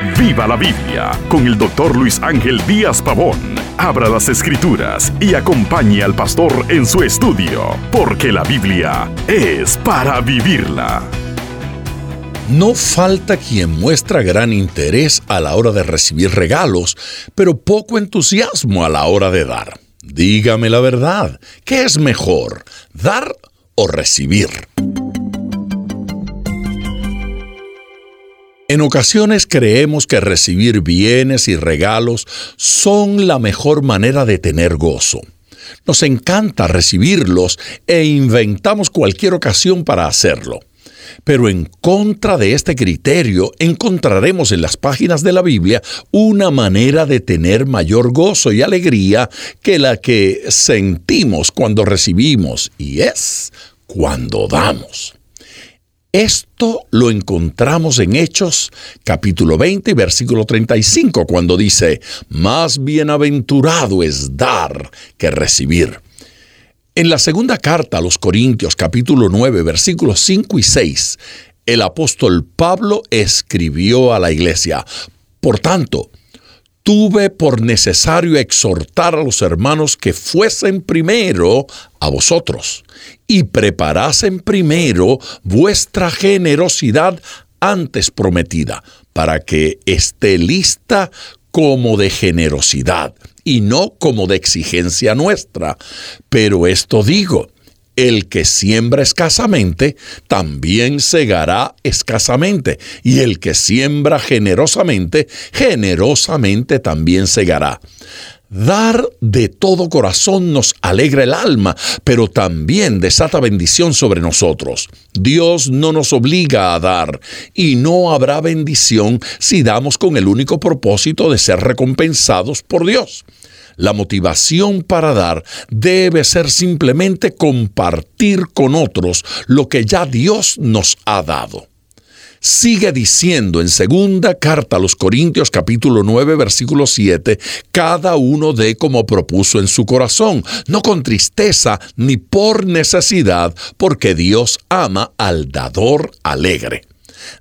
Viva la Biblia con el doctor Luis Ángel Díaz Pavón. Abra las escrituras y acompañe al pastor en su estudio, porque la Biblia es para vivirla. No falta quien muestra gran interés a la hora de recibir regalos, pero poco entusiasmo a la hora de dar. Dígame la verdad, ¿qué es mejor, dar o recibir? En ocasiones creemos que recibir bienes y regalos son la mejor manera de tener gozo. Nos encanta recibirlos e inventamos cualquier ocasión para hacerlo. Pero en contra de este criterio encontraremos en las páginas de la Biblia una manera de tener mayor gozo y alegría que la que sentimos cuando recibimos, y es cuando damos. Esto lo encontramos en Hechos capítulo 20 versículo 35 cuando dice, más bienaventurado es dar que recibir. En la segunda carta a los Corintios capítulo 9 versículos 5 y 6, el apóstol Pablo escribió a la iglesia, por tanto, tuve por necesario exhortar a los hermanos que fuesen primero a vosotros y preparasen primero vuestra generosidad antes prometida, para que esté lista como de generosidad y no como de exigencia nuestra. Pero esto digo, el que siembra escasamente, también segará escasamente, y el que siembra generosamente, generosamente también segará. Dar de todo corazón nos alegra el alma, pero también desata bendición sobre nosotros. Dios no nos obliga a dar, y no habrá bendición si damos con el único propósito de ser recompensados por Dios. La motivación para dar debe ser simplemente compartir con otros lo que ya Dios nos ha dado. Sigue diciendo en segunda carta a los Corintios capítulo 9 versículo 7, cada uno dé como propuso en su corazón, no con tristeza ni por necesidad, porque Dios ama al dador alegre.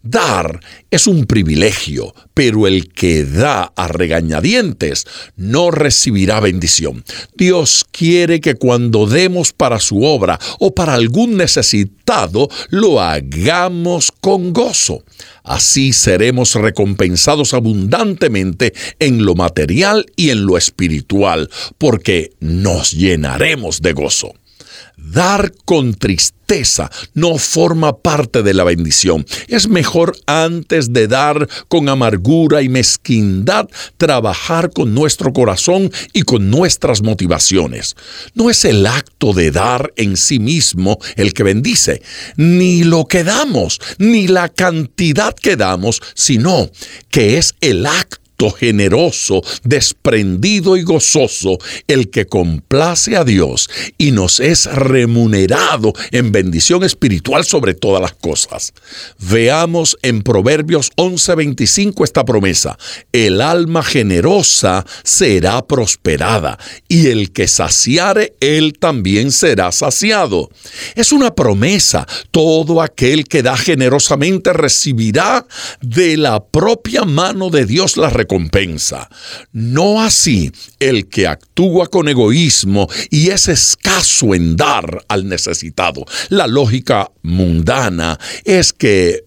Dar es un privilegio, pero el que da a regañadientes no recibirá bendición. Dios quiere que cuando demos para su obra o para algún necesitado, lo hagamos con gozo. Así seremos recompensados abundantemente en lo material y en lo espiritual, porque nos llenaremos de gozo. Dar con tristeza no forma parte de la bendición. Es mejor antes de dar con amargura y mezquindad, trabajar con nuestro corazón y con nuestras motivaciones. No es el acto de dar en sí mismo el que bendice, ni lo que damos, ni la cantidad que damos, sino que es el acto generoso, desprendido y gozoso, el que complace a Dios y nos es remunerado en bendición espiritual sobre todas las cosas. Veamos en Proverbios 11:25 esta promesa. El alma generosa será prosperada y el que saciare, él también será saciado. Es una promesa. Todo aquel que da generosamente recibirá de la propia mano de Dios la recompensa. No así el que actúa con egoísmo y es escaso en dar al necesitado. La lógica mundana es que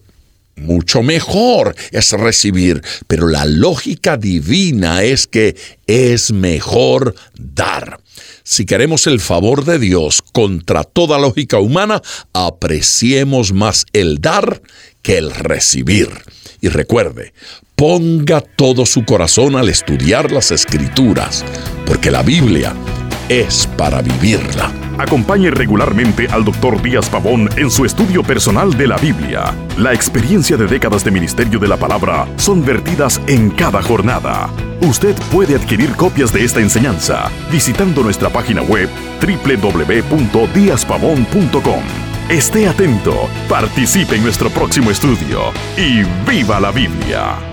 mucho mejor es recibir, pero la lógica divina es que es mejor dar. Si queremos el favor de Dios contra toda lógica humana, apreciemos más el dar que el recibir. Y recuerde, ponga todo su corazón al estudiar las escrituras, porque la Biblia es para vivirla. Acompañe regularmente al Dr. Díaz Pavón en su estudio personal de la Biblia. La experiencia de décadas de ministerio de la palabra son vertidas en cada jornada. Usted puede adquirir copias de esta enseñanza visitando nuestra página web www.diazpavón.com. Esté atento, participe en nuestro próximo estudio y viva la Biblia.